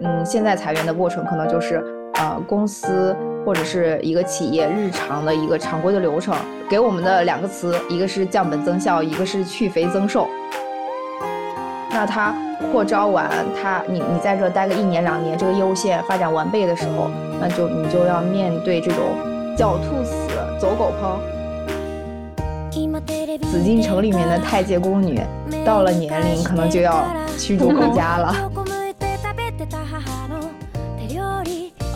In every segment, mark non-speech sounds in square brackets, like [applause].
嗯，现在裁员的过程可能就是呃公司或者是一个企业日常的一个常规的流程，给我们的两个词，一个是降本增效，一个是去肥增瘦。那他扩招完，他你你在这待个一年两年，这个业务线发展完备的时候，那就你就要面对这种狡兔死，走狗烹。紫禁城里面的太监宫女，到了年龄可能就要驱逐回家了。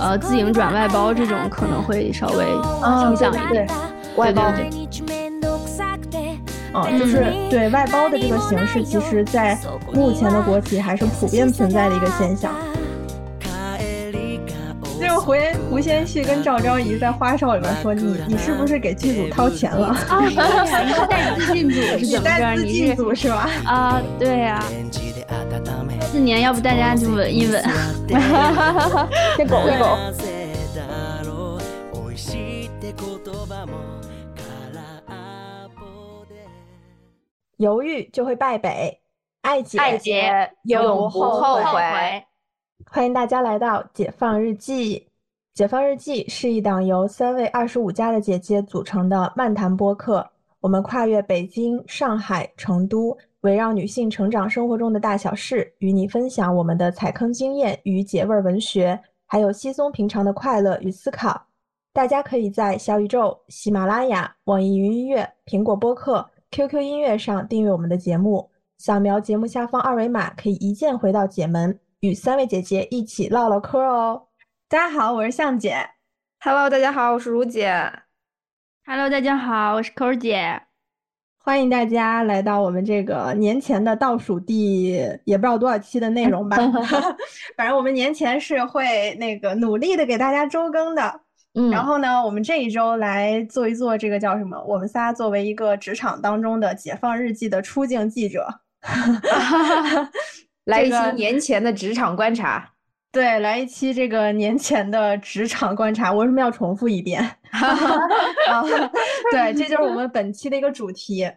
呃，自营转外包这种可能会稍微倾向一点，外包。嗯，就是对外包的这个形式，其实在目前的国企还是普遍存在的一个现象。就胡胡先煦跟赵昭仪在花少里面说：“你你是不是给剧组掏钱了？”啊，你是带资进组是怎么着？你进组是吧？啊，对呀。四年，要不大家就稳一稳，[laughs] 先苟一苟。犹豫就会败北，爱姐爱姐永不后悔。欢迎大家来到《解放日记》。《解放日记》是一档由三位二十五加的姐姐组成的漫谈播客。我们跨越北京、上海、成都，围绕女性成长生活中的大小事，与你分享我们的踩坑经验与解味文学，还有稀松平常的快乐与思考。大家可以在小宇宙、喜马拉雅、网易云音乐、苹果播客。QQ 音乐上订阅我们的节目，扫描节目下方二维码，可以一键回到姐门，与三位姐姐一起唠唠嗑哦。大家好，我是向姐。Hello，大家好，我是如姐。Hello，大家好，我是扣姐。欢迎大家来到我们这个年前的倒数第也不知道多少期的内容吧。[laughs] 反正我们年前是会那个努力的给大家周更的。嗯，然后呢，我们这一周来做一做这个叫什么？我们仨作为一个职场当中的解放日记的出镜记者，[laughs] [laughs] 来一期年前的职场观察。对，来一期这个年前的职场观察。我为什么要重复一遍？[laughs] 对，这就是我们本期的一个主题。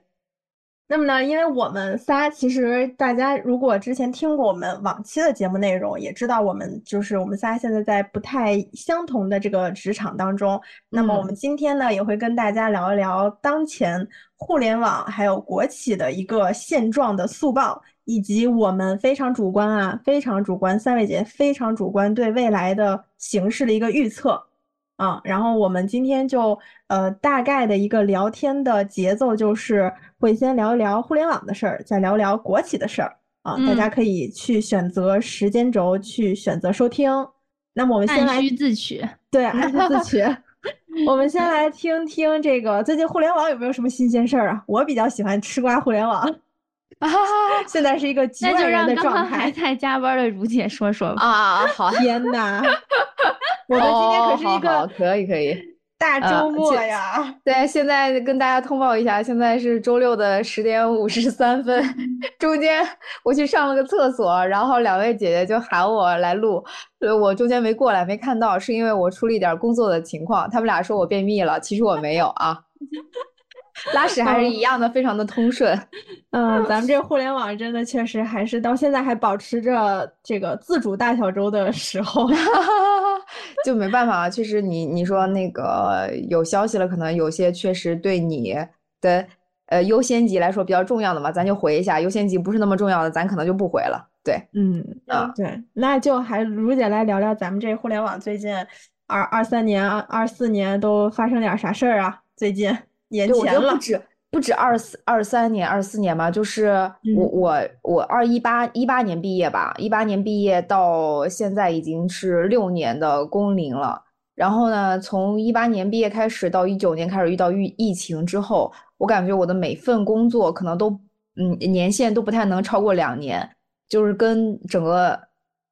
那么呢，因为我们仨其实大家如果之前听过我们往期的节目内容，也知道我们就是我们仨现在在不太相同的这个职场当中。那么我们今天呢，也会跟大家聊一聊当前互联网还有国企的一个现状的速报，以及我们非常主观啊，非常主观，三位姐非常主观对未来的形势的一个预测。啊，然后我们今天就呃大概的一个聊天的节奏就是会先聊一聊互联网的事儿，再聊聊国企的事儿啊，大家可以去选择时间轴去选择收听。那么我们先来自取，对，按需自取。[laughs] 我们先来听听这个最近互联网有没有什么新鲜事儿啊？我比较喜欢吃瓜互联网，啊，[laughs] 现在是一个 [laughs] 极万人的状态。还在加班的如姐说说吧。啊，好，天呐。[laughs] 我们今天可是一个可以可以大周末呀！对，现在跟大家通报一下，现在是周六的十点五十三分。中间我去上了个厕所，然后两位姐姐就喊我来录，我中间没过来，没看到，是因为我处理点工作的情况。他们俩说我便秘了，其实我没有啊。拉屎还是一样的，非常的通顺。[laughs] 嗯，咱们这互联网真的确实还是到现在还保持着这个自主大小周的时候，[laughs] 就没办法啊。确实，你你说那个有消息了，可能有些确实对你的呃优先级来说比较重要的嘛，咱就回一下；优先级不是那么重要的，咱可能就不回了。对，嗯啊，对，那就还如姐来聊聊咱们这互联网最近二二三年、二二四年都发生点啥事儿啊？最近。年前了，不止不止二四二三年二四年吧，就是我我我二一八一八年毕业吧，一八年毕业到现在已经是六年的工龄了。然后呢，从一八年毕业开始到一九年开始遇到疫疫情之后，我感觉我的每份工作可能都嗯年限都不太能超过两年，就是跟整个。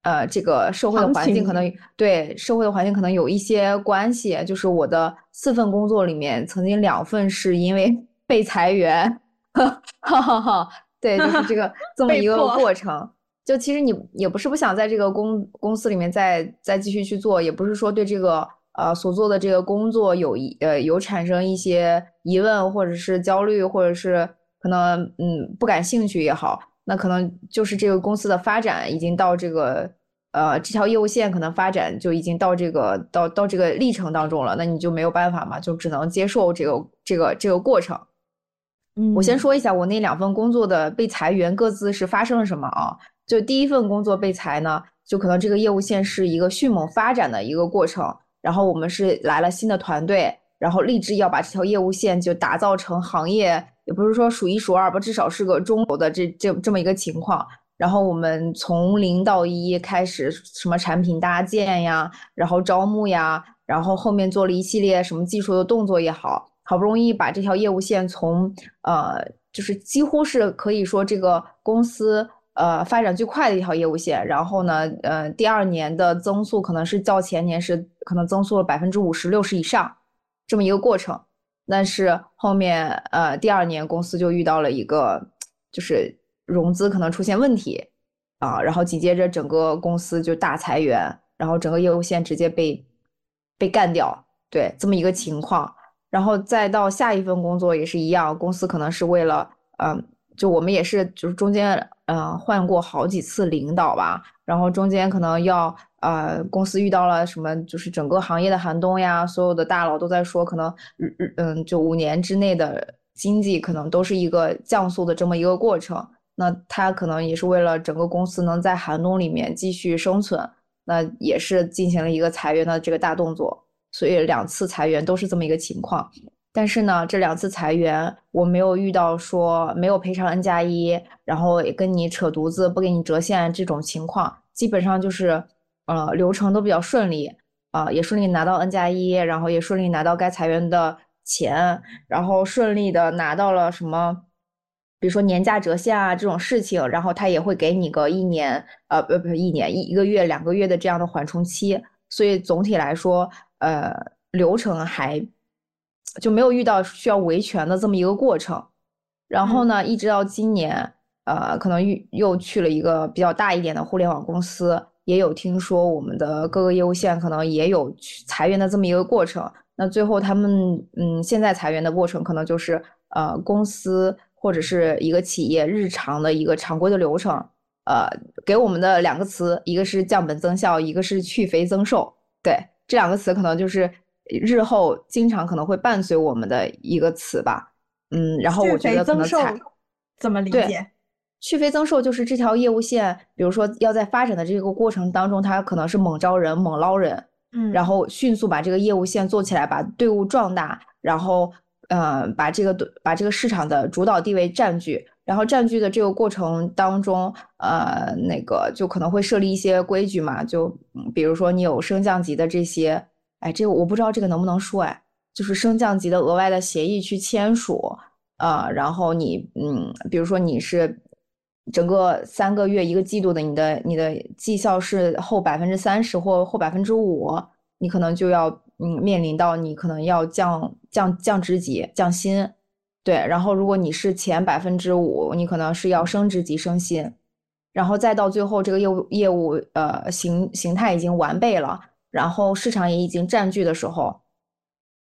呃，这个社会的环境可能对社会的环境可能有一些关系。就是我的四份工作里面，曾经两份是因为 [laughs] 被裁员，哈哈哈。对，就是这个 [laughs] 这么一个过程。就其实你也不是不想在这个公公司里面再再继续去做，也不是说对这个呃所做的这个工作有一呃有产生一些疑问，或者是焦虑，或者是可能嗯不感兴趣也好。那可能就是这个公司的发展已经到这个呃这条业务线可能发展就已经到这个到到这个历程当中了，那你就没有办法嘛，就只能接受这个这个这个过程。嗯，我先说一下我那两份工作的被裁员各自是发生了什么啊？就第一份工作被裁呢，就可能这个业务线是一个迅猛发展的一个过程，然后我们是来了新的团队，然后立志要把这条业务线就打造成行业，也不是说数一数二吧，至少是个中游的这这这么一个情况。然后我们从零到一开始，什么产品搭建呀，然后招募呀，然后后面做了一系列什么技术的动作也好，好不容易把这条业务线从呃，就是几乎是可以说这个公司呃发展最快的一条业务线。然后呢，呃，第二年的增速可能是较前年是可能增速了百分之五十六十以上这么一个过程。但是后面呃第二年公司就遇到了一个就是。融资可能出现问题啊，然后紧接着整个公司就大裁员，然后整个业务线直接被被干掉，对这么一个情况，然后再到下一份工作也是一样，公司可能是为了，嗯，就我们也是就是中间嗯换过好几次领导吧，然后中间可能要呃公司遇到了什么，就是整个行业的寒冬呀，所有的大佬都在说，可能日嗯就五年之内的经济可能都是一个降速的这么一个过程。那他可能也是为了整个公司能在寒冬里面继续生存，那也是进行了一个裁员的这个大动作，所以两次裁员都是这么一个情况。但是呢，这两次裁员我没有遇到说没有赔偿 N 加一，然后也跟你扯犊子不给你折现这种情况，基本上就是呃流程都比较顺利啊，也顺利拿到 N 加一，然后也顺利拿到该裁员的钱，然后顺利的拿到了什么。比如说年假折现啊这种事情，然后他也会给你个一年，呃，不不是一年一一个月两个月的这样的缓冲期，所以总体来说，呃，流程还就没有遇到需要维权的这么一个过程。然后呢，一直到今年，呃，可能又又去了一个比较大一点的互联网公司，也有听说我们的各个业务线可能也有裁员的这么一个过程。那最后他们，嗯，现在裁员的过程可能就是，呃，公司。或者是一个企业日常的一个常规的流程，呃，给我们的两个词，一个是降本增效，一个是去肥增瘦。对，这两个词可能就是日后经常可能会伴随我们的一个词吧。嗯，然后我觉得可能才怎么理解？去肥增瘦就是这条业务线，比如说要在发展的这个过程当中，它可能是猛招人、猛捞人，嗯，然后迅速把这个业务线做起来，把队伍壮大，然后。呃，把这个把这个市场的主导地位占据，然后占据的这个过程当中，呃，那个就可能会设立一些规矩嘛，就比如说你有升降级的这些，哎，这个我不知道这个能不能说，哎，就是升降级的额外的协议去签署，啊，然后你，嗯，比如说你是整个三个月一个季度的，你的你的绩效是后百分之三十或后百分之五，你可能就要。嗯，面临到你可能要降降降职级、降薪，对，然后如果你是前百分之五，你可能是要升职级、升薪，然后再到最后这个业务业务呃形形态已经完备了，然后市场也已经占据的时候，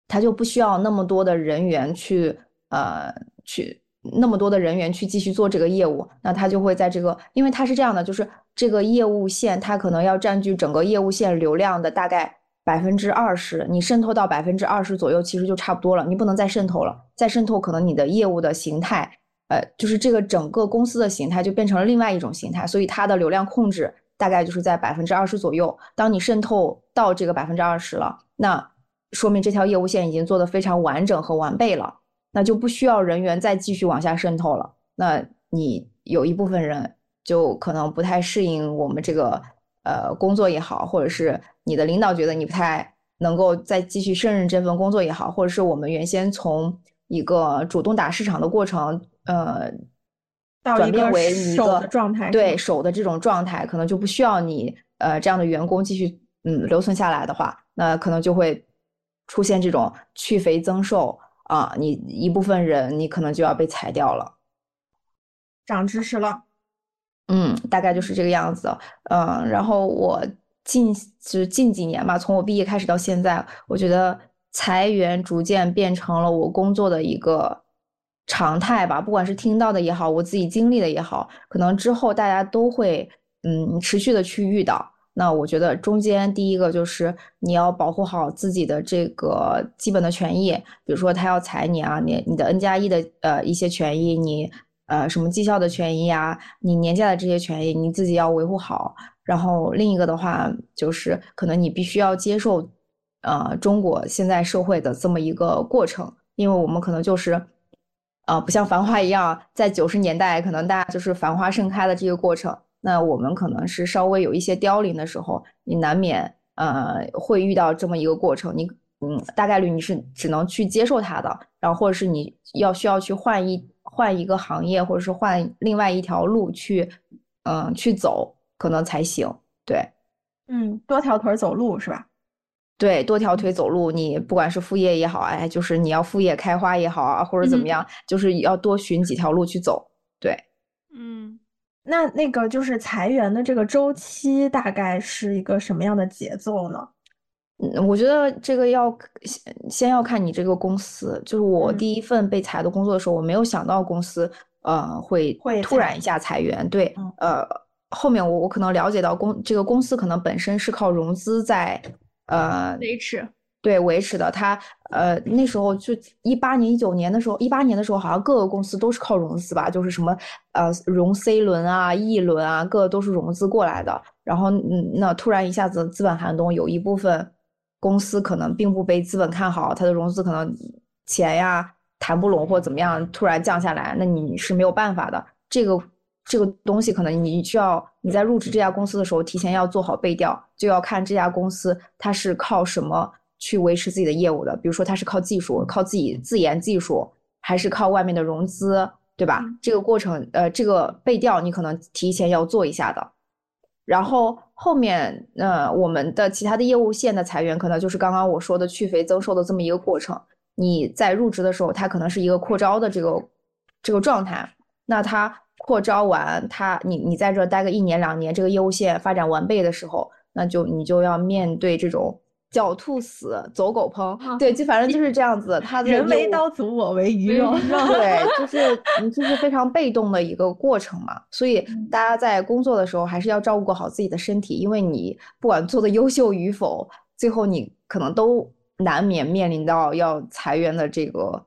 他就不需要那么多的人员去呃去那么多的人员去继续做这个业务，那他就会在这个，因为他是这样的，就是这个业务线它可能要占据整个业务线流量的大概。百分之二十，你渗透到百分之二十左右，其实就差不多了。你不能再渗透了，再渗透可能你的业务的形态，呃，就是这个整个公司的形态就变成了另外一种形态。所以它的流量控制大概就是在百分之二十左右。当你渗透到这个百分之二十了，那说明这条业务线已经做得非常完整和完备了，那就不需要人员再继续往下渗透了。那你有一部分人就可能不太适应我们这个。呃，工作也好，或者是你的领导觉得你不太能够再继续胜任这份工作也好，或者是我们原先从一个主动打市场的过程，呃，转变为一个状态，对手的这种状态，可能就不需要你呃这样的员工继续嗯留存下来的话，那可能就会出现这种去肥增瘦啊，你一部分人你可能就要被裁掉了，长知识了。嗯，大概就是这个样子。嗯，然后我近就是近几年吧，从我毕业开始到现在，我觉得裁员逐渐变成了我工作的一个常态吧。不管是听到的也好，我自己经历的也好，可能之后大家都会嗯持续的去遇到。那我觉得中间第一个就是你要保护好自己的这个基本的权益，比如说他要裁你啊，你你的 N 加一的呃一些权益，你呃什么绩效的权益啊，你年假的这些权益，你自己要维护好。然后另一个的话就是可能你必须要接受呃中国现在社会的这么一个过程，因为我们可能就是呃不像繁花一样，在九十年代可能大家就是繁花盛开的这个过程。那我们可能是稍微有一些凋零的时候，你难免呃会遇到这么一个过程，你嗯大概率你是只能去接受它的，然后或者是你要需要去换一换一个行业，或者是换另外一条路去嗯去走，可能才行。对，嗯，多条腿走路是吧？对，多条腿走路，你不管是副业也好，哎，就是你要副业开花也好啊，或者怎么样，就是要多寻几条路去走。对，嗯。那那个就是裁员的这个周期大概是一个什么样的节奏呢？嗯，我觉得这个要先先要看你这个公司。就是我第一份被裁的工作的时候，我没有想到公司呃会会突然一下裁员。对，呃，后面我我可能了解到公这个公司可能本身是靠融资在呃维持。对维持的，他呃那时候就一八年、一九年的时候，一八年的时候好像各个公司都是靠融资吧，就是什么呃融 C 轮啊、E 轮啊，各个都是融资过来的。然后嗯，那突然一下子资本寒冬，有一部分公司可能并不被资本看好，它的融资可能钱呀谈不拢或怎么样，突然降下来，那你是没有办法的。这个这个东西可能你需要你在入职这家公司的时候，提前要做好背调，就要看这家公司它是靠什么。去维持自己的业务的，比如说他是靠技术，靠自己自研技术，还是靠外面的融资，对吧？这个过程，呃，这个背调你可能提前要做一下的。然后后面，呃，我们的其他的业务线的裁员，可能就是刚刚我说的去肥增瘦的这么一个过程。你在入职的时候，它可能是一个扩招的这个这个状态。那它扩招完，它你你在这待个一年两年，这个业务线发展完备的时候，那就你就要面对这种。狡兔死，走狗烹，对，就反正就是这样子。[laughs] 他人为刀俎，我为鱼肉，对，[laughs] 就是就是非常被动的一个过程嘛。所以大家在工作的时候，还是要照顾好自己的身体，因为你不管做的优秀与否，最后你可能都难免面临到要裁员的这个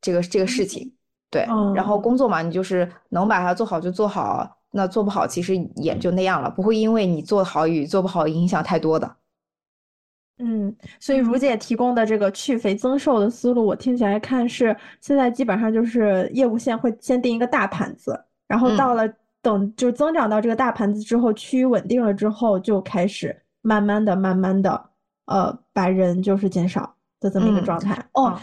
这个这个事情。对，然后工作嘛，你就是能把它做好就做好，那做不好其实也就那样了，不会因为你做好与做不好影响太多的。嗯，所以如姐提供的这个去肥增瘦的思路，我听起来看是现在基本上就是业务线会先定一个大盘子，然后到了等就增长到这个大盘子之后，趋于稳定了之后，就开始慢慢的、慢慢的，呃，把人就是减少的这么一个状态。哦，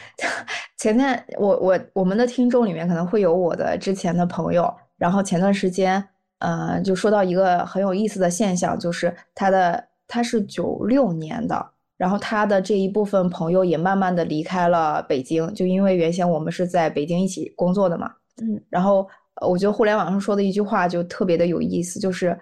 前天我我我们的听众里面可能会有我的之前的朋友，然后前段时间，呃，就说到一个很有意思的现象，就是他的他是九六年的。然后他的这一部分朋友也慢慢的离开了北京，就因为原先我们是在北京一起工作的嘛，嗯，然后我觉得互联网上说的一句话就特别的有意思，就是，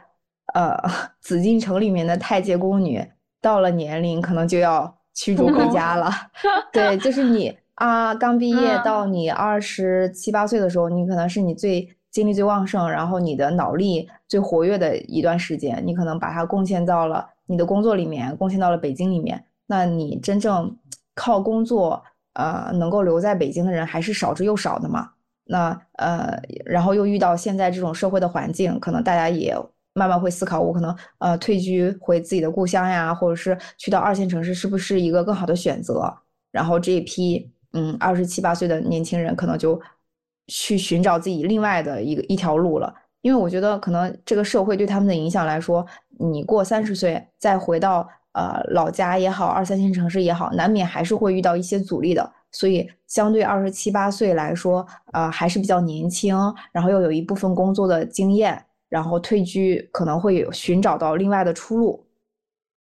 呃，[laughs] 紫禁城里面的太监宫女到了年龄可能就要驱逐回家了，[laughs] 对，就是你啊，刚毕业到你二十七八岁的时候，你可能是你最精力最旺盛，然后你的脑力最活跃的一段时间，你可能把它贡献到了你的工作里面，贡献到了北京里面。那你真正靠工作呃能够留在北京的人还是少之又少的嘛？那呃，然后又遇到现在这种社会的环境，可能大家也慢慢会思考，我可能呃退居回自己的故乡呀，或者是去到二线城市，是不是一个更好的选择？然后这一批嗯二十七八岁的年轻人，可能就去寻找自己另外的一个一条路了。因为我觉得可能这个社会对他们的影响来说，你过三十岁再回到。呃，老家也好，二三线城市也好，难免还是会遇到一些阻力的。所以，相对二十七八岁来说，呃，还是比较年轻，然后又有一部分工作的经验，然后退居可能会有寻找到另外的出路。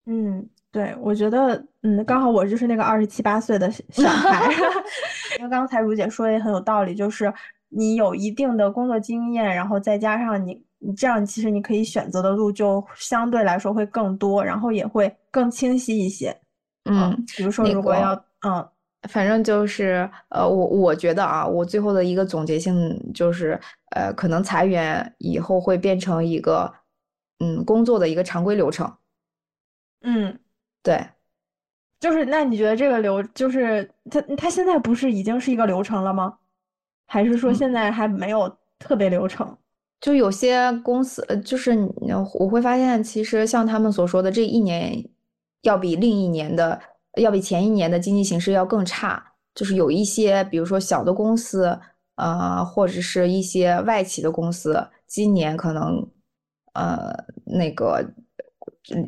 嗯，对，我觉得，嗯，刚好我就是那个二十七八岁的小 [laughs] 孩。[laughs] 因为刚才如姐说的也很有道理，就是你有一定的工作经验，然后再加上你。你这样其实你可以选择的路就相对来说会更多，然后也会更清晰一些。嗯，比如说如果要嗯，反正就是呃，我我觉得啊，我最后的一个总结性就是呃，可能裁员以后会变成一个嗯工作的一个常规流程。嗯，对，就是那你觉得这个流就是它它现在不是已经是一个流程了吗？还是说现在还没有特别流程？就有些公司，呃就是我会发现，其实像他们所说的，这一年要比另一年的，要比前一年的经济形势要更差。就是有一些，比如说小的公司，呃，或者是一些外企的公司，今年可能，呃，那个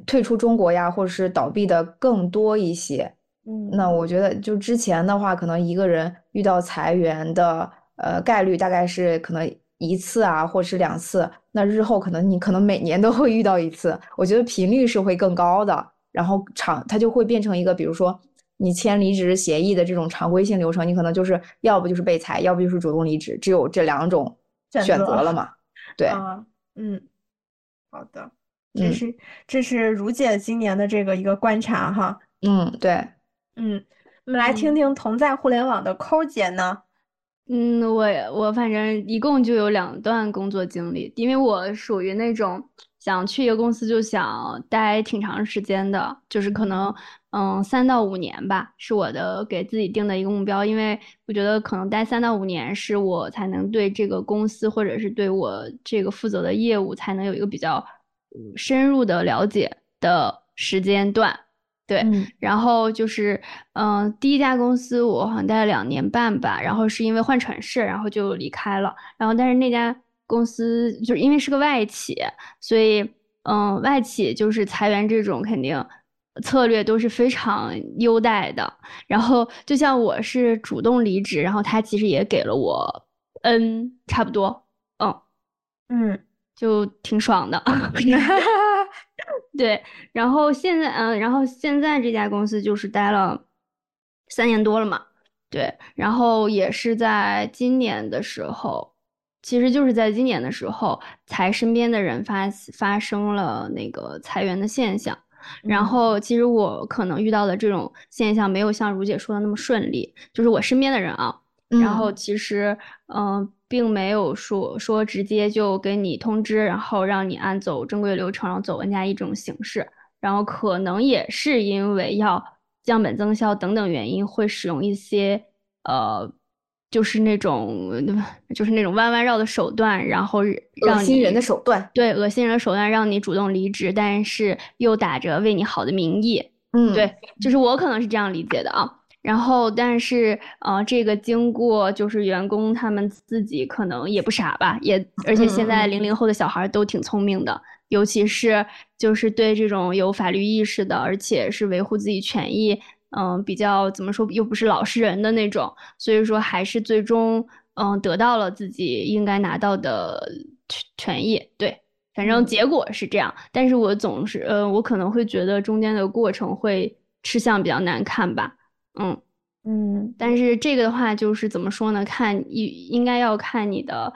退出中国呀，或者是倒闭的更多一些。嗯，那我觉得，就之前的话，可能一个人遇到裁员的，呃，概率大概是可能。一次啊，或是两次，那日后可能你可能每年都会遇到一次，我觉得频率是会更高的，然后长它就会变成一个，比如说你签离职协议的这种常规性流程，你可能就是要不就是被裁，要不就是主动离职，只有这两种选择了嘛？对，嗯，好的，这是这是如姐今年的这个一个观察哈，嗯，对，嗯，我们来听听同在互联网的抠姐呢。嗯，我我反正一共就有两段工作经历，因为我属于那种想去一个公司就想待挺长时间的，就是可能嗯三到五年吧，是我的给自己定的一个目标，因为我觉得可能待三到五年是我才能对这个公司或者是对我这个负责的业务才能有一个比较深入的了解的时间段。对，然后就是，嗯，第一家公司我好像待了两年半吧，然后是因为换城市，然后就离开了。然后，但是那家公司就是因为是个外企，所以，嗯，外企就是裁员这种肯定策略都是非常优待的。然后，就像我是主动离职，然后他其实也给了我 N 差不多，嗯嗯，就挺爽的。[laughs] 对，然后现在，嗯，然后现在这家公司就是待了三年多了嘛，对，然后也是在今年的时候，其实就是在今年的时候，才身边的人发发生了那个裁员的现象，然后其实我可能遇到的这种现象没有像如姐说的那么顺利，就是我身边的人啊，然后其实，嗯。并没有说说直接就给你通知，然后让你按走正规流程，然后走 N 加一这种形式，然后可能也是因为要降本增效等等原因，会使用一些呃，就是那种 [laughs] 就是那种弯弯绕的手段，然后恶心人的手段，对，恶心人的手段让你主动离职，但是又打着为你好的名义，嗯，对，就是我可能是这样理解的啊。然后，但是，呃，这个经过就是员工他们自己可能也不傻吧，也而且现在零零后的小孩都挺聪明的，尤其是就是对这种有法律意识的，而且是维护自己权益，嗯，比较怎么说又不是老实人的那种，所以说还是最终嗯得到了自己应该拿到的权权益。对，反正结果是这样，但是我总是呃，我可能会觉得中间的过程会吃相比较难看吧。嗯嗯，但是这个的话就是怎么说呢？看应应该要看你的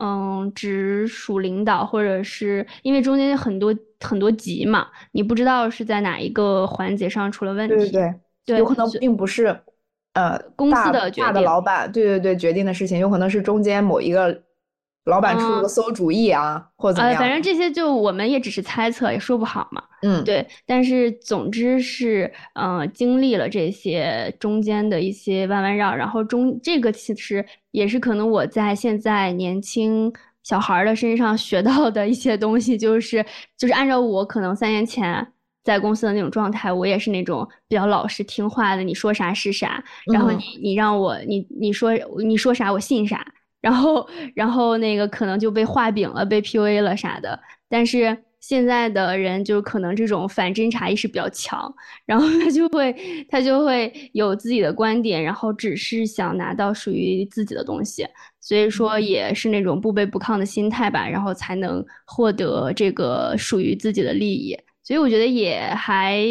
嗯直属领导，或者是因为中间很多很多级嘛，你不知道是在哪一个环节上出了问题。对对对，有可能并不是呃公司的大的老板，对对对决定的事情，有可能是中间某一个。老板出了个馊主意啊，或者怎么样？反正这些就我们也只是猜测，也说不好嘛。嗯，对。但是总之是，嗯，经历了这些中间的一些弯弯绕，然后中这个其实也是可能我在现在年轻小孩的身上学到的一些东西，就是就是按照我可能三年前在公司的那种状态，我也是那种比较老实听话的，你说啥是啥，然后你你让我你你说你说啥我信啥。然后，然后那个可能就被画饼了，被 PUA 了啥的。但是现在的人就可能这种反侦查意识比较强，然后他就会他就会有自己的观点，然后只是想拿到属于自己的东西。所以说也是那种不卑不亢的心态吧，然后才能获得这个属于自己的利益。所以我觉得也还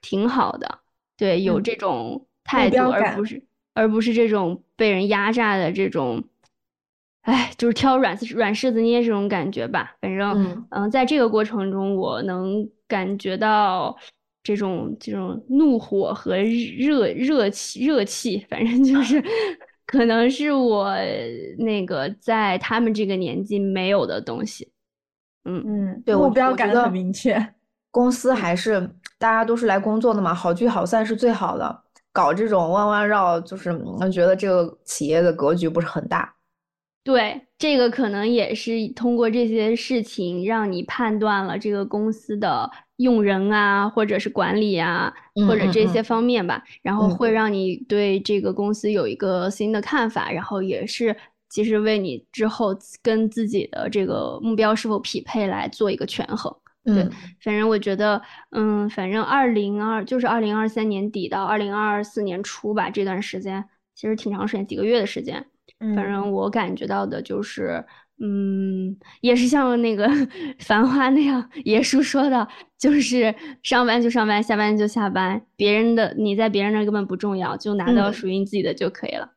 挺好的，对，有这种态度，而不是而不是这种被人压榨的这种。哎，就是挑软软柿子捏这种感觉吧。反正，嗯，在这个过程中，我能感觉到这种这种怒火和热热气热气。反正就是，可能是我那个在他们这个年纪没有的东西。嗯嗯，对目标感很明确。[laughs] 公司还是大家都是来工作的嘛，好聚好散是最好的。搞这种弯弯绕，就是我觉得这个企业的格局不是很大。对，这个可能也是通过这些事情让你判断了这个公司的用人啊，或者是管理啊，或者这些方面吧，然后嗯会让你对这个公司有一个新的看法，然后也是其实为你之后跟自己的这个目标是否匹配来做一个权衡。对嗯，反正我觉得，嗯，反正二零二就是二零二三年底到二零二四年初吧，这段时间其实挺长时间，几个月的时间。嗯反正我感觉到的就是，嗯，也是像那个 [laughs]《繁花》那样，爷叔说的，就是上班就上班，下班就下班，别人的你在别人那儿根本不重要，就拿到嗯属于你自己的就可以了。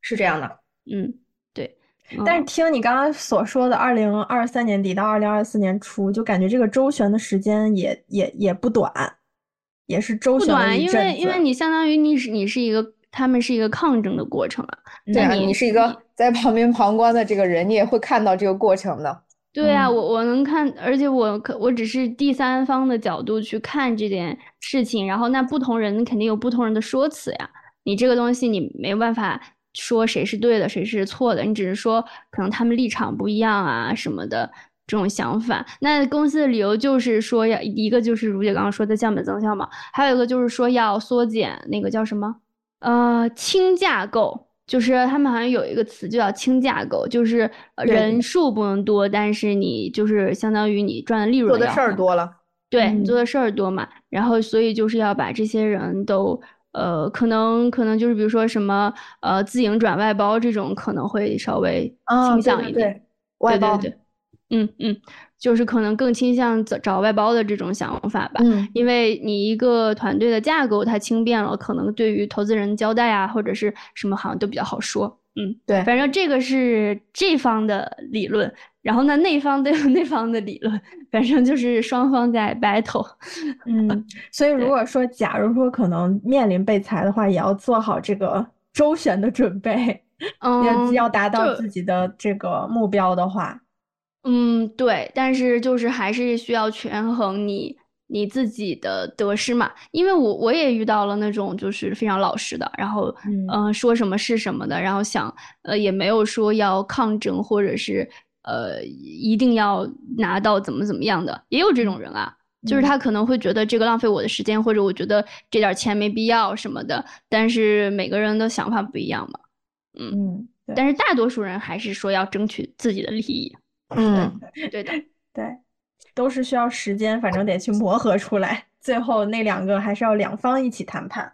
是这样的。嗯，对。但是嗯听你刚刚所说的，二零二三年底到二零二四年初，就感觉这个周旋的时间也也也不短，也是周旋了不短，因为因为你相当于你是你是一个，他们是一个抗争的过程啊。对你你是一个在旁边旁观的这个人，你也会看到这个过程的。对啊，嗯我我能看，而且我可我只是第三方的角度去看这件事情，然后那不同人肯定有不同人的说辞呀。你这个东西你没办法说谁是对的，谁是错的，你只是说可能他们立场不一样啊什么的这种想法。那公司的理由就是说要一个就是如姐刚刚说的降本增效嘛，还有一个就是说要缩减那个叫什么呃轻架构。就是他们好像有一个词就叫轻架构，就是人数不能多，但是你就是相当于你赚的利润做的事儿多了，对，做的事儿多嘛，然后所以就是要把这些人都，呃，可能可能就是比如说什么呃自营转外包这种可能会稍微倾向一点，对对外。包，对对对，嗯嗯，就是可能更倾向找找外包的这种想法吧。嗯因为你一个团队的架构它轻便了，可能对于投资人交代啊或者是什么好像都比较好说。嗯，对反正这个是这方的理论，然后呢那方都有 [laughs] 那方的理论，反正就是双方在 battle。嗯，[laughs] 所以如果说假如说可能面临被裁的话，也要做好这个周旋的准备，[laughs] 嗯，要要达到自己的这个目标的话，嗯，对，但是就是还是需要权衡你你自己的得失嘛，因为我我也遇到了那种就是非常老实的，然后嗯说什么是什么的，然后想呃也没有说要抗争或者是呃一定要拿到怎么怎么样的，也有这种人啊。就是嗯他可能会觉得这个浪费我的时间，或者我觉得这点钱没必要什么的，但是每个人的想法不一样嘛。嗯，对但是大多数人还是说要争取自己的利益。嗯，对的。[laughs] 对，都是需要时间，反正得去磨合出来，[laughs] 最后那两个还是要两方一起谈判。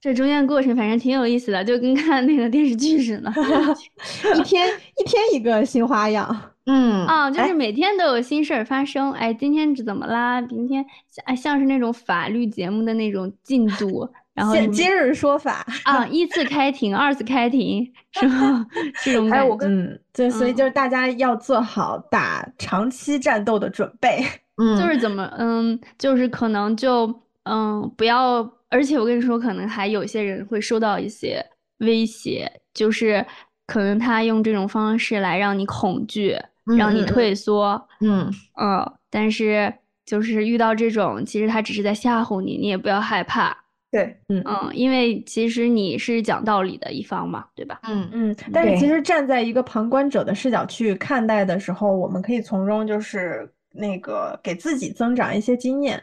这中间过程反正挺有意思的，就跟看那个电视剧似的 [laughs] 一天一天一个新花样。嗯啊，就哎是每天都有新事儿发生。哎，今天是怎么啦？明天像哎像是那种法律节目的那种进度，然后今今日说法，[laughs] 啊，一次开庭，二次开庭，是吗？这种感觉。哎我跟嗯，对，所以嗯就是大家要做好打长期战斗的准备。[laughs] 嗯就是怎么，嗯，就是可能就，嗯，不要，而且我跟你说，可能还有些人会受到一些威胁，就是可能他用这种方式来让你恐惧，让你退缩，嗯嗯，但是就是遇到这种，其实他只是在吓唬你，你也不要害怕，对，嗯嗯，因为其实你是讲道理的一方嘛，对吧？嗯嗯，但是其实站在一个旁观者的视角去看待的时候，我们可以从中就是那个给自己增长一些经验。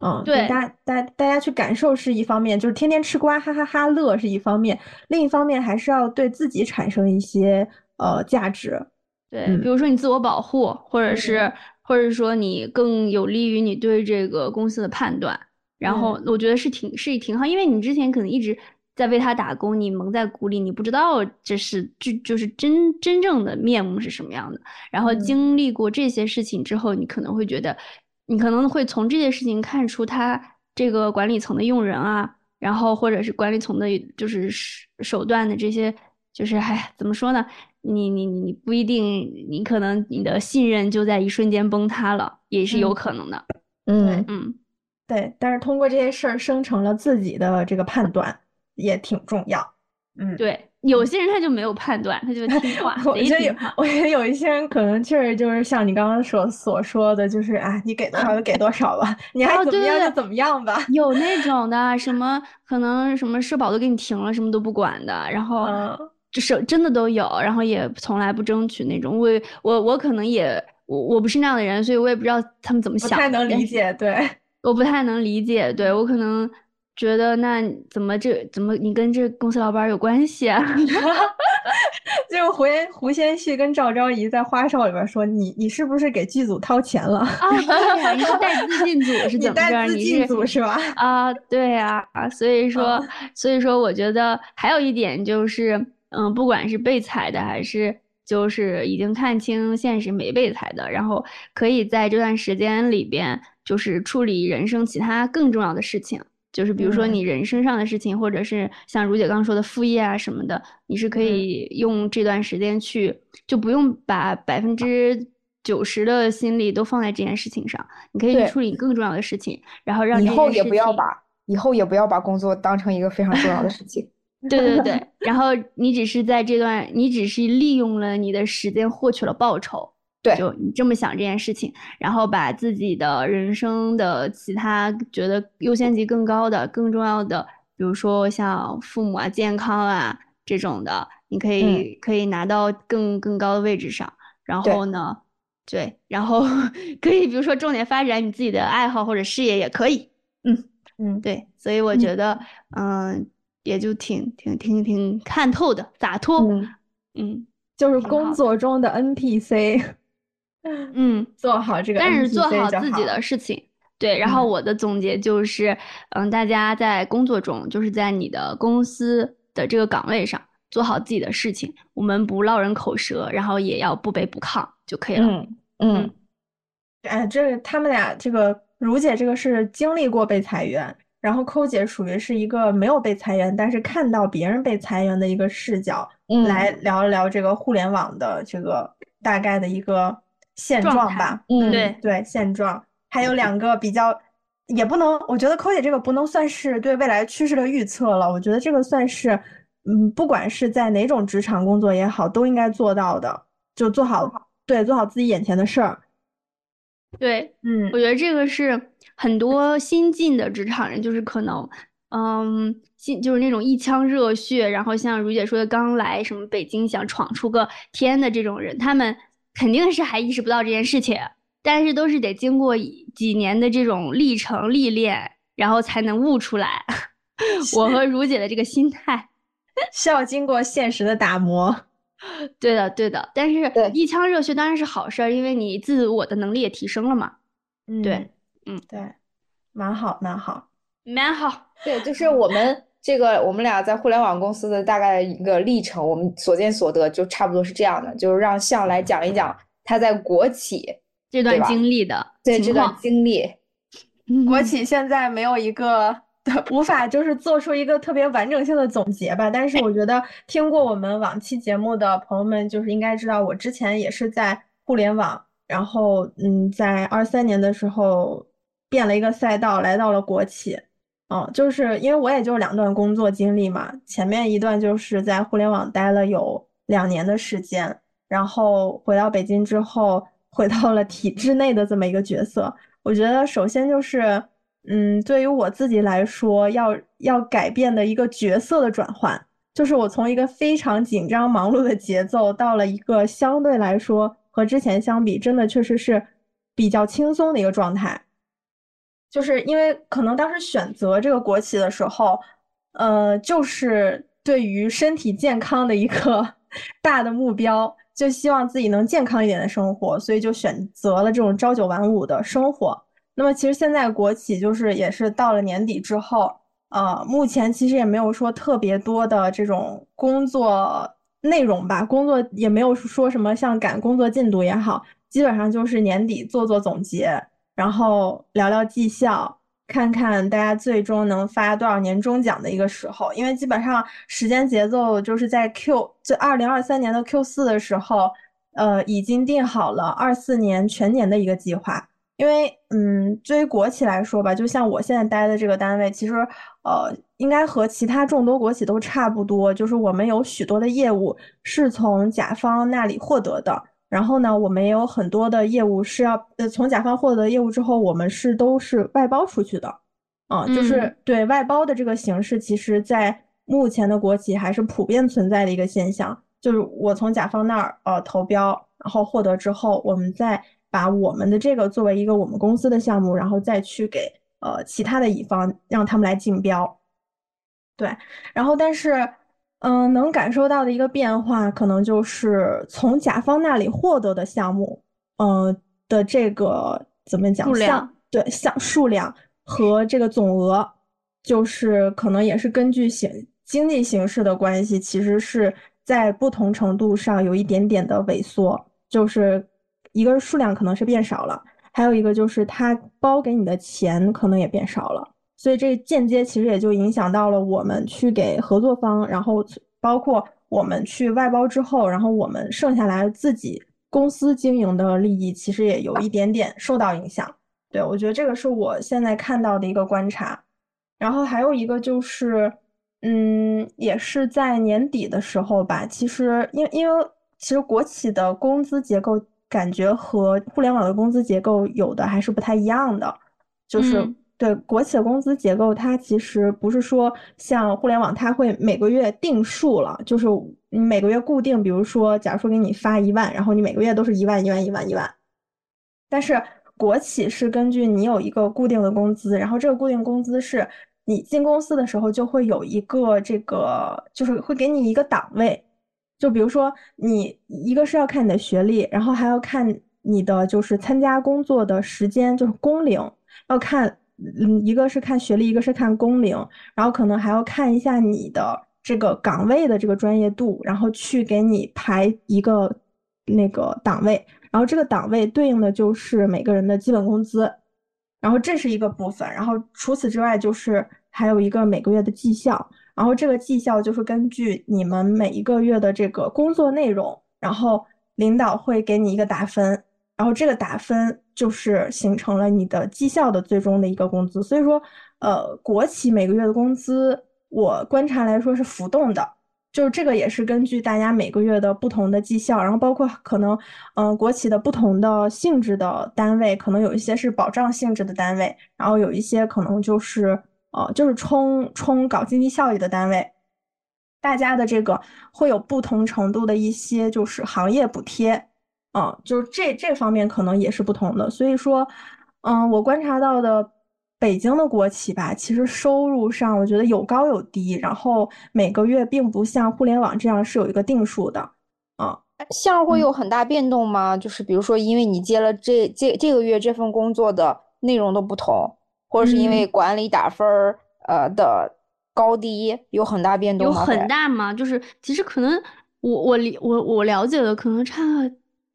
嗯，对大大大家去感受是一方面，就是天天吃瓜哈哈哈乐是一方面，另一方面还是要对自己产生一些呃价值。对，嗯比如说你自我保护，或者是嗯或者说你更有利于你对这个公司的判断，然后嗯我觉得是挺是挺好，因为你之前可能一直在为他打工，你蒙在鼓里，你不知道这是就就是真真正的面目是什么样的。然后嗯经历过这些事情之后，你可能会觉得，你可能会从这些事情看出他这个管理层的用人啊，然后或者是管理层的就是手手段的这些，就是哎怎么说呢？你你你不一定，你可能你的信任就在一瞬间崩塌了，也是有嗯可能的。嗯嗯，对，但是通过这些事儿生成了自己的这个判断，也挺重要。嗯，对，有些人他就没有判断，他就 [laughs] 听话，我觉得有。我觉得有一些人可能确实就是像你刚刚所所说的，就是啊，你给多少就给多少吧，你爱哦怎么样就怎么样吧。有那种的，什么可能什么社保都给你停了，什么都不管的，然后嗯这是真的都有，然后也从来不争取那种。我我我可能也我我不是那样的人，所以我也不知道他们怎么想。不太能理解，对，我不太能理解，对我可能觉得那怎么这怎么你跟这公司老板有关系啊？[laughs] 就是胡彦胡先煦跟赵昭仪在花少里边说，你你是不是给剧组掏钱了？啊，对呀，你是带资进组是你怎么着？带资进你是组是吧？啊，对呀，啊，所以说嗯，所以说，我觉得还有一点就是，嗯，不管是被裁的，还是就是已经看清现实没被裁的，然后可以在这段时间里边，就是处理人生其他更重要的事情，就是比如说嗯你人生上的事情，或者是像如姐刚刚说的副业啊什么的，你是可嗯以用这段时间去，就不用把百分之。九十的心力都放在这件事情上，你可以去处理更重要的事情，然后让这以后也不要把以后也不要把工作当成一个非常重要的事情。[laughs] 对对对，然后你只是在这段，你只是利用了你的时间获取了报酬，对。就你这么想这件事情，然后把自己的人生的其他觉得优先级更高的、更重要的，比如说像父母啊、健康啊这种的，你可以、可以拿到更更高的位置上，然后呢，对，然后 [laughs] 可以比如说重点发展你自己的爱好或者事业也可以。嗯嗯，对，所以我觉得，嗯，也就挺挺挺挺看透的，洒脱，嗯，嗯就是工作中的 NPC，[laughs] 嗯，做好这个但是做好自己的事情。对，然后我的总结就是，嗯，大家在工作中，就是在你的公司的这个岗位上做好自己的事情，我们不落人口舌，然后也要不卑不亢就可以了。嗯。嗯，哎，这他们俩这个如姐这个是经历过被裁员，然后抠姐属于是一个没有被裁员，但是看到别人被裁员的一个视角，嗯来。聊一聊这个互联网的这个大概的一个现状吧。嗯对对，现状，还有两个比较，也不能，我觉得抠姐这个不能算是对未来趋势的预测了，我觉得这个算是，嗯，不管是在哪种职场工作也好，都应该做到的，就做好，对，做好自己眼前的事儿。对，嗯我觉得这个是很多新进的职场人，就是可能，嗯，新就是那种一腔热血，然后像如姐说的刚来什么北京想闯出个天的这种人，他们肯定是还意识不到这件事情，但是都是得经过几年的这种历程历练，然后才能悟出来。[laughs] 我和如姐的这个心态，[laughs] 需要经过现实的打磨。对的，对的，但是一腔热血当然是好事儿，因为你自我的能力也提升了嘛。嗯，对，嗯对，蛮好，蛮好。蛮好，对，就是我们这个我们俩在互联网公司的大概一个历程，我们所见所得就差不多是这样的，就是让向来讲一讲他在国企这段经历的对这段。经历。国企现在没有一个无法就是做出一个特别完整性的总结吧，但是我觉得听过我们往期节目的朋友们就是应该知道，我之前也是在互联网，然后嗯，在二三年的时候变了一个赛道，来到了国企。嗯，就是因为我也就两段工作经历嘛，前面一段就是在互联网待了有两年的时间，然后回到北京之后，回到了体制内的这么一个角色。我觉得首先就是，嗯，对于我自己来说，要要改变的一个角色的转换，就是我从一个非常紧张忙碌的节奏，到了一个相对来说和之前相比，真的确实是比较轻松的一个状态。就是因为可能当时选择这个国企的时候，呃，就是对于身体健康的一个 [laughs] 大的目标，就希望自己能健康一点的生活，所以就选择了这种朝九晚五的生活。那么其实现在国企就是也是到了年底之后，呃，目前其实也没有说特别多的这种工作内容吧，工作也没有说什么像赶工作进度也好，基本上就是年底做做总结，然后聊聊绩效，看看大家最终能发多少年终奖的一个时候，因为基本上时间节奏就是在 Q 就二零二三年的 Q 四的时候，呃，已经定好了二四年全年的一个计划。因为嗯，对于国企来说吧，就像我现在待的这个单位，其实呃，应该和其他众多国企都差不多，就是我们有许多的业务是从甲方那里获得的。然后呢，我们也有很多的业务是要呃从甲方获得业务之后，我们是都是外包出去的，啊，就是。对外包的这个形式，其实在目前的国企还是普遍存在的一个现象，就是我从甲方那儿呃投标，然后获得之后，我们再把我们的这个作为一个我们公司的项目，然后再去给呃其他的乙方让他们来竞标，对，然后但是。嗯，能感受到的一个变化，可能就是从甲方那里获得的项目，嗯的这个怎么讲？数量对，项数量和这个总额，就是可能也是根据形经济形势的关系，其实是在不同程度上有一点点的萎缩。就是一个数量可能是变少了，还有一个就是他包给你的钱可能也变少了。所以这间接其实也就影响到了我们去给合作方，然后包括我们去外包之后，然后我们剩下来自己公司经营的利益，其实也有一点点受到影响。对我觉得这个是我现在看到的一个观察。然后还有一个就是，嗯，也是在年底的时候吧，其实因因为其实国企的工资结构感觉和互联网的工资结构有的还是不太一样的，就是。对国企的工资结构，它其实不是说像互联网，它会每个月定数了，就是你每个月固定，比如说，假如说给你发一万，然后你每个月都是一万一万一万一万。但是国企是根据你有一个固定的工资，然后这个固定工资是你进公司的时候就会有一个这个，就是会给你一个档位，就比如说你一个是要看你的学历，然后还要看你的就是参加工作的时间，就是工龄，要看。嗯，一个是看学历，一个是看工龄，然后可能还要看一下你的这个岗位的这个专业度，然后去给你排一个那个档位，然后这个档位对应的就是每个人的基本工资，然后这是一个部分，然后除此之外就是还有一个每个月的绩效，然后这个绩效就是根据你们每一个月的这个工作内容，然后领导会给你一个打分。然后这个打分就是形成了你的绩效的最终的一个工资，所以说，呃，国企每个月的工资，我观察来说是浮动的，就是这个也是根据大家每个月的不同的绩效，然后包括可能，嗯，国企的不同的性质的单位，可能有一些是保障性质的单位，然后有一些可能就是，呃，就是冲冲搞经济效益的单位，大家的这个会有不同程度的一些就是行业补贴。嗯，就是这这方面可能也是不同的，所以说，嗯，我观察到的北京的国企吧，其实收入上我觉得有高有低，然后每个月并不像互联网这样是有一个定数的，嗯，像会有很大变动吗？就是比如说，因为你接了这这这个月这份工作的内容都不同，或者是因为管理打分儿呃的高低有很大变动吗？有很大吗？就是其实可能我我理我我了解的可能差。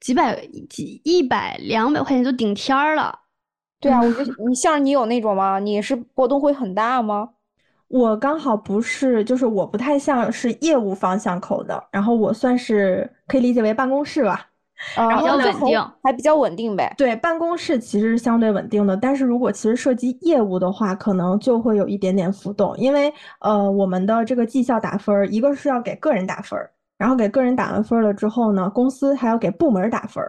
几百几一百两百块钱就顶天儿了，对啊，我觉得你像你有那种吗？你是波动会很大吗？我刚好不是，就是我不太像是业务方向口的，然后我算是可以理解为办公室吧，然后稳定，还比较稳定呗。对，办公室其实是相对稳定的，但是如果其实涉及业务的话，可能就会有一点点浮动，因为呃，我们的这个绩效打分，一个是要给个人打分。然后给个人打完分了之后呢，公司还要给部门打分，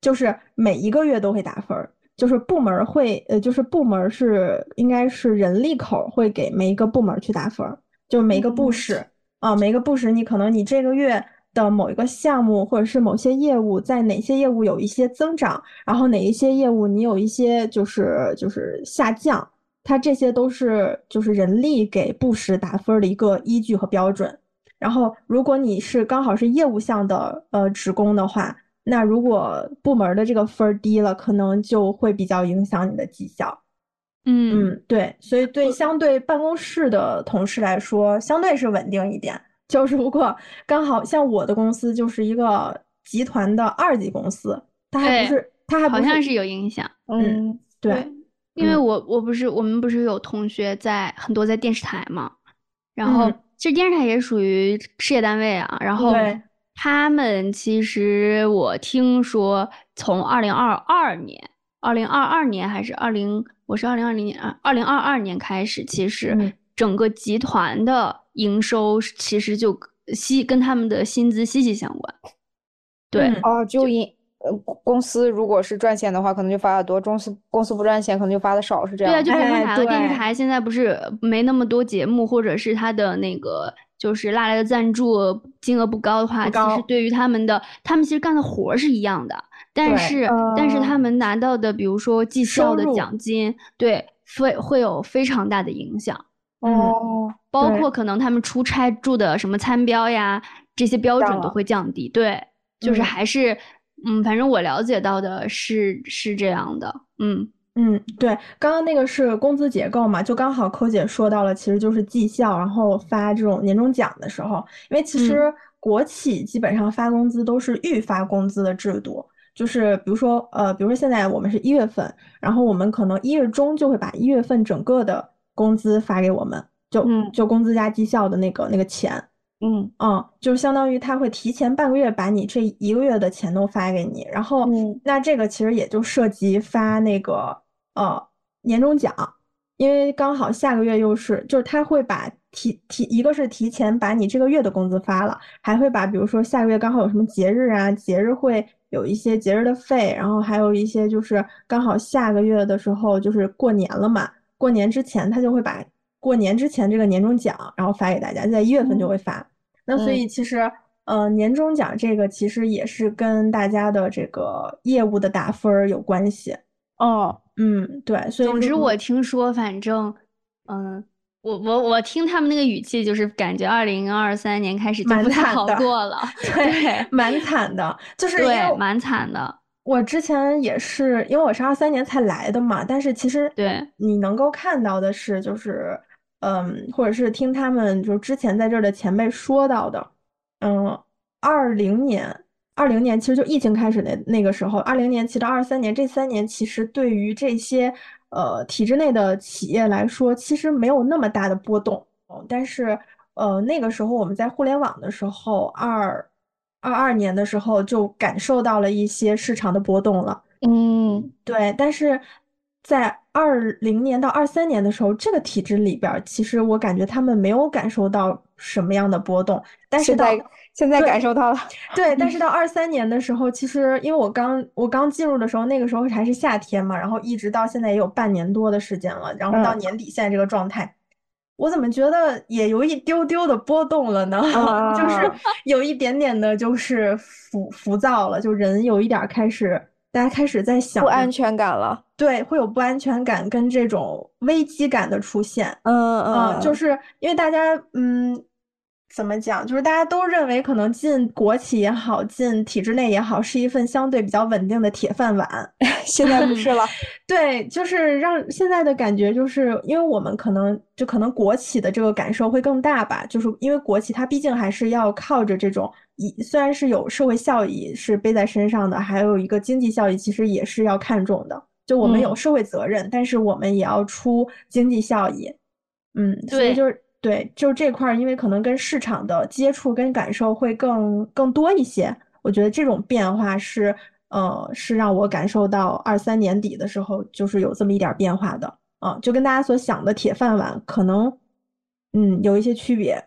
就是每一个月都会打分，就是部门会，呃，就是部门是应该是人力口会给每一个部门去打分，就每一个部室啊，每一个部室你可能你这个月的某一个项目或者是某些业务在哪些业务有一些增长，然后哪一些业务你有一些就是就是下降，它这些都是就是人力给部室打分的一个依据和标准。然后，如果你是刚好是业务项的呃职工的话，那如果部门的这个分儿低了，可能就会比较影响你的绩效。嗯嗯，对，所以对相对办公室的同事来说，相对是稳定一点。就是如果刚好像我的公司就是一个集团的二级公司，它还不是，它还好像是有影响。嗯，对，因为我我不是我们不是有同学在很多在电视台嘛，然后。其实电视台也属于事业单位啊，然后他们其实我听说从二零二二年、二零二二年还是二零，我是二零二零年啊，二零二二年开始，其实整个集团的营收其实就息跟他们的薪资息息相关。对，哦，就因呃公司如果是赚钱的话，可能就发的多；公司公司不赚钱，可能就发的少，是这样。对啊，就比如说 [laughs] 哪个电视台现在不是没那么多节目，或者是他的那个就是拉来的赞助金额不高的话，其实对于他们的，他们其实干的活是一样的。但是，但是他们拿到的，比如说绩效的奖金，对，会会有非常大的影响。哦，包括可能他们出差住的什么餐标呀，这些标准都会降低。对，就是还是，嗯，反正我了解到的是是这样的。嗯嗯，对，刚刚那个是工资结构嘛，就刚好扣姐说到了，其实就是绩效，然后发这种年终奖的时候，因为其实国企基本上发工资都是预发工资的制度。就是比如说，呃，比如说现在我们是一月份，然后我们可能一月中就会把一月份整个的工资发给我们，就就工资加绩效的那个那个钱，嗯嗯，就是相当于他会提前半个月把你这一个月的钱都发给你，然后那这个其实也就涉及发那个呃年终奖，因为刚好下个月又是就是他会把提提一个是提前把你这个月的工资发了，还会把比如说下个月刚好有什么节日啊，节日会。有一些节日的费，然后还有一些就是刚好下个月的时候就是过年了嘛，过年之前他就会把过年之前这个年终奖然后发给大家，在一月份就会发。那所以其实，呃，年终奖这个其实也是跟大家的这个业务的打分有关系。哦，嗯，对。所以总之我听说，反正，嗯。我我我听他们那个语气，就是感觉二零二三年开始就不太好过了，[laughs] 对，蛮惨的，就是对，蛮惨的。我之前也是，因为我是二三年才来的嘛，但是其实对你能够看到的是，就是嗯，或者是听他们就是之前在这儿的前辈说到的，嗯，二零年，二零年其实就疫情开始那那个时候，二零年其实二三年这三年其实对于这些。呃，体制内的企业来说，其实没有那么大的波动。但是，呃，那个时候我们在互联网的时候，二二二年的时候就感受到了一些市场的波动了。嗯，对。但是在二零年到二三年的时候，这个体制里边，其实我感觉他们没有感受到什么样的波动。但是到现在感受到了，对，但是 [laughs] 到二三年的时候，其实因为我刚我刚进入的时候，那个时候还是夏天嘛，然后一直到现在也有半年多的时间了，然后到年底现在这个状态，我怎么觉得也有一丢丢的波动了呢？[laughs] 就是有一点点的，就是浮浮躁了，就人有一点开始，大家开始在想不安全感了，对，会有不安全感跟这种危机感的出现，嗯嗯，就是因为大家嗯。怎么讲？就是大家都认为可能进国企也好，进体制内也好，是一份相对比较稳定的铁饭碗。[laughs] 现在不是了。[laughs] 对，就是让现在的感觉，就是因为我们可能就可能国企的这个感受会更大吧。就是因为国企它毕竟还是要靠着这种，一虽然是有社会效益是背在身上的，还有一个经济效益，其实也是要看重的。就我们有社会责任，但是我们也要出经济效益。嗯，所以就是。对，就这块儿，因为可能跟市场的接触跟感受会更更多一些，我觉得这种变化是，呃，是让我感受到二三年底的时候，就是有这么一点变化的，啊，就跟大家所想的铁饭碗可能，嗯，有一些区别。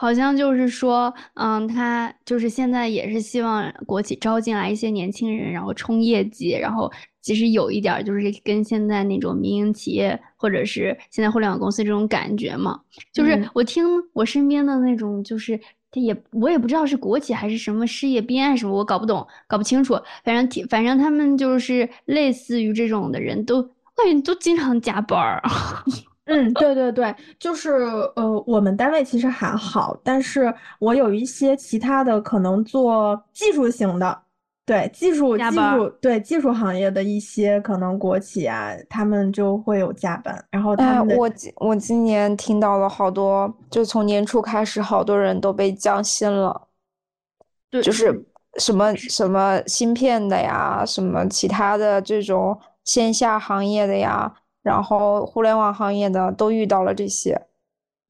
好像就是说，嗯，他就是现在也是希望国企招进来一些年轻人，然后冲业绩，然后其实有一点就是跟现在那种民营企业或者是现在互联网公司这种感觉嘛。就是我听我身边的那种，就是他也我也不知道是国企还是什么事业编什么，我搞不懂，搞不清楚。反正反正他们就是类似于这种的人都，感觉都经常加班儿。[laughs] 嗯，对对对，就是呃，我们单位其实还好，但是我有一些其他的可能做技术型的，对技术技术对技术行业的一些可能国企啊，他们就会有加班，然后他们我今我今年听到了好多，就从年初开始，好多人都被降薪了，对，就是什么什么芯片的呀，什么其他的这种线下行业的呀。然后互联网行业的都遇到了这些，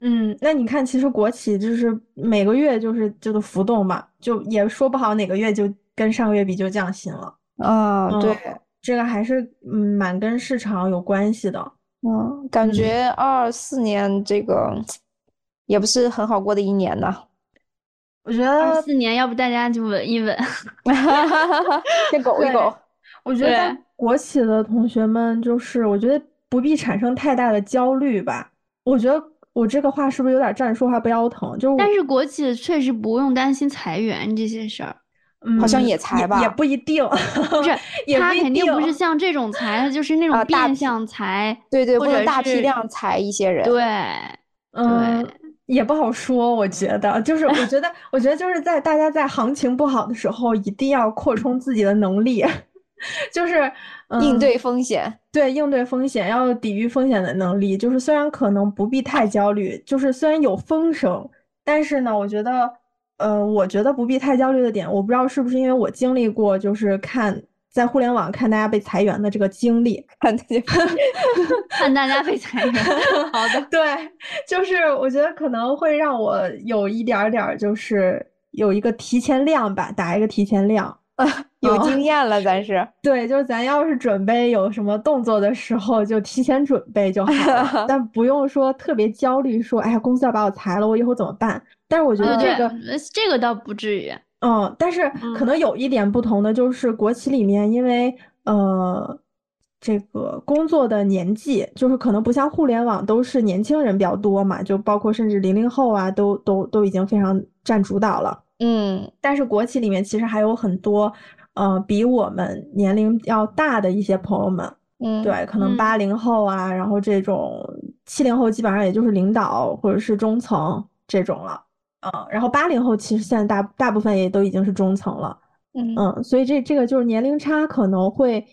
嗯，那你看，其实国企就是每个月就是这个浮动嘛，就也说不好哪个月就跟上个月比就降薪了。嗯，对，这个还是嗯蛮跟市场有关系的。嗯，感觉二四年这个也不是很好过的一年呢。我觉得四年，要不大家就稳一稳，[laughs] 先苟一苟。我觉得国企的同学们，就是我觉得不必产生太大的焦虑吧。我觉得我这个话是不是有点站着说话不腰疼？就但是国企确实不用担心裁员这些事儿，嗯，好像也裁吧，也不一定，不是，他肯定不是像这种裁，他就是那种变相裁，对对，或者大批量裁一些人，对，嗯。也不好说，我觉得，就是我觉得，我觉得就是在大家在行情不好的时候，一定要扩充自己的能力，[laughs] 就是应对风险，对应对风险，要抵御风险的能力。就是虽然可能不必太焦虑，就是虽然有风声，但是呢，我觉得，呃，我觉得不必太焦虑的点，我不知道是不是因为我经历过，就是看。在互联网看大家被裁员的这个经历，看大家 [laughs] 看大家被裁员。好的，[laughs] 对，就是我觉得可能会让我有一点点，就是有一个提前量吧，打一个提前量。[laughs] 有经验了，咱是。[laughs] 对，就是咱要是准备有什么动作的时候，就提前准备就好了，[laughs] 但不用说特别焦虑，说哎呀，公司要把我裁了，我以后怎么办？但是我觉得这个这个倒不至于。嗯，但是可能有一点不同的就是，国企里面因为呃，这个工作的年纪就是可能不像互联网都是年轻人比较多嘛，就包括甚至零零后啊，都都都已经非常占主导了。嗯，但是国企里面其实还有很多呃比我们年龄要大的一些朋友们，嗯，对，可能八零后啊，然后这种七零后基本上也就是领导或者是中层这种了。嗯，然后八零后其实现在大大部分也都已经是中层了，嗯嗯，所以这这个就是年龄差可能会，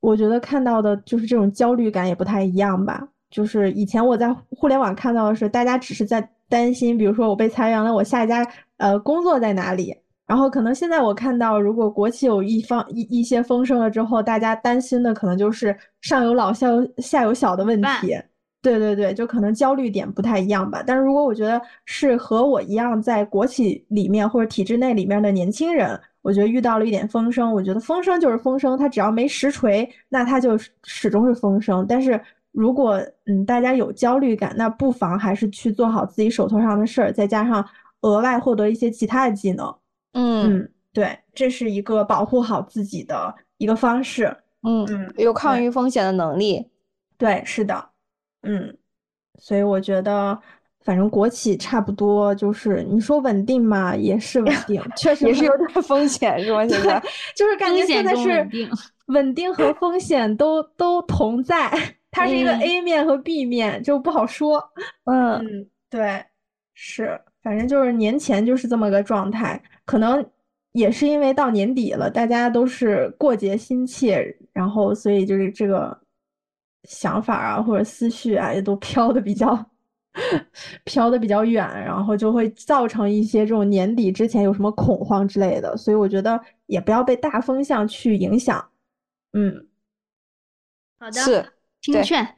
我觉得看到的就是这种焦虑感也不太一样吧。就是以前我在互联网看到的是，大家只是在担心，比如说我被裁员了，我下一家呃工作在哪里。然后可能现在我看到，如果国企有一方一一些风声了之后，大家担心的可能就是上有老下有下有小的问题。对对对，就可能焦虑点不太一样吧。但是如果我觉得是和我一样在国企里面或者体制内里面的年轻人，我觉得遇到了一点风声，我觉得风声就是风声，它只要没实锤，那它就始终是风声。但是如果嗯大家有焦虑感，那不妨还是去做好自己手头上的事儿，再加上额外获得一些其他的技能。嗯，对，这是一个保护好自己的一个方式。嗯嗯，有抗御风险的能力。对，是的。嗯，所以我觉得，反正国企差不多就是你说稳定嘛，也是稳定，确实也是有点风险，是吧？[laughs] 现在就是感觉现在是稳定和风险都都同在，它是一个 A 面和 B 面，就不好说。嗯，对，是，反正就是年前就是这么个状态，可能也是因为到年底了，大家都是过节心切，然后所以就是这个。想法啊，或者思绪啊，也都飘的比较飘的比较远，然后就会造成一些这种年底之前有什么恐慌之类的，所以我觉得也不要被大风向去影响。嗯，好的，是听劝，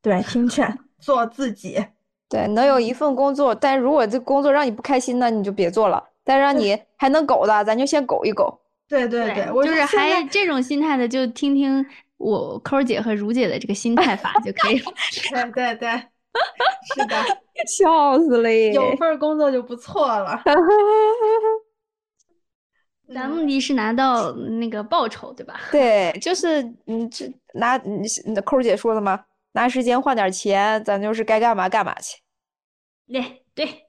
对，听劝，[laughs] 做自己。对，能有一份工作，但如果这工作让你不开心，那你就别做了。但让你还能苟的，咱就先苟一苟。对对对，就是还这种心态的，就听听。我扣姐和如姐的这个心态法就可以了。[laughs] 对对对，是的，[laughs] 笑死了！有份工作就不错了。[laughs] 咱目的是拿到那个报酬，对吧？对，就是你这拿你扣姐说的吗？拿时间换点钱，咱就是该干嘛干嘛去。对对，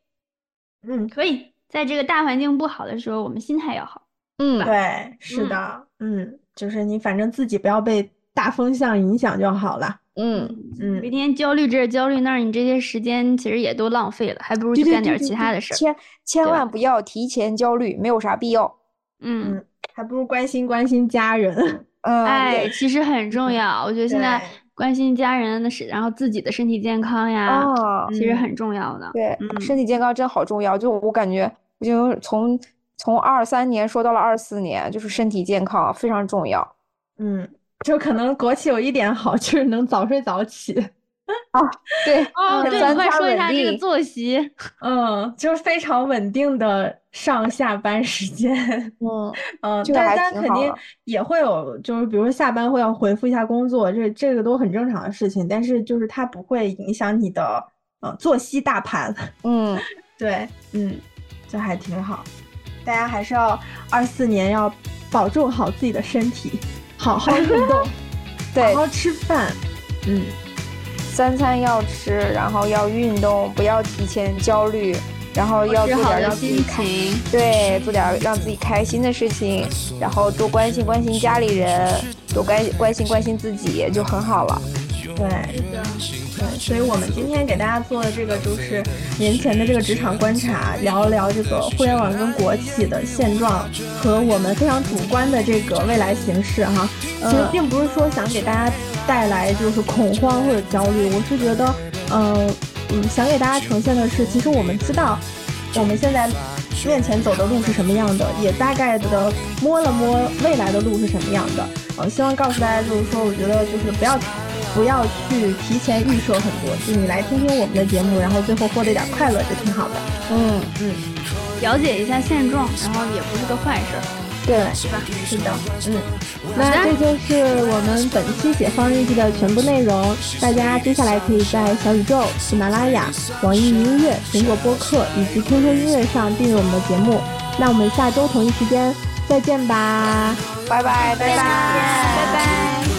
嗯，可以在这个大环境不好的时候，我们心态要好。嗯，对，是的，嗯，就是你反正自己不要被。大风向影响就好了。嗯嗯，每天焦虑这焦虑那儿，你这些时间其实也都浪费了，还不如去干点其他的事儿。千千万不要提前焦虑，没有啥必要。嗯，还不如关心关心家人。[laughs] 嗯，哎，其实很重要。我觉得现在关心家人的是，然后自己的身体健康呀，其实很重要的。对，身体健康真好重要。就我感觉，我就从从二三年说到了二四年，就是身体健康非常重要。嗯。就可能国企有一点好，就是能早睡早起。哦，对，哦，对，三快说一下这个作息。[laughs] 嗯，就是非常稳定的上下班时间。[laughs] 嗯，嗯，但这个还但肯定也会有，就是比如说下班会要回复一下工作，这这个都很正常的事情。但是就是它不会影响你的呃作息大盘。嗯，[laughs] 对，嗯，这还挺好。大家还是要二四年要保重好自己的身体，好好运动，对好，好吃饭。嗯，三餐要吃，然后要运动，不要提前焦虑，然后要做点让自己开，心，对，做点让自己开心的事情，然后多关心关心家里人，多关关心关心自己，就很好了。对。对，所以我们今天给大家做的这个就是年前的这个职场观察，聊一聊这个互联网跟国企的现状和我们非常主观的这个未来形势哈。其实并不是说想给大家带来就是恐慌或者焦虑，我是觉得，嗯、嗯，想给大家呈现的是，其实我们知道我们现在面前走的路是什么样的，也大概的摸了摸未来的路是什么样的。呃，希望告诉大家，就是说，我觉得就是不要不要去提前预设很多，就你来听听我们的节目，然后最后获得一点快乐就挺好的。嗯，了解一下现状，然后也不是个坏事儿。对，是吧？是的，嗯，那这就是我们本期解放日记的全部内容。大家接下来可以在小宇宙、喜马拉雅、网易云音乐、苹果播客以及 QQ 音乐上订阅我们的节目。那我们下周同一时间再见吧。拜拜，拜拜，拜拜。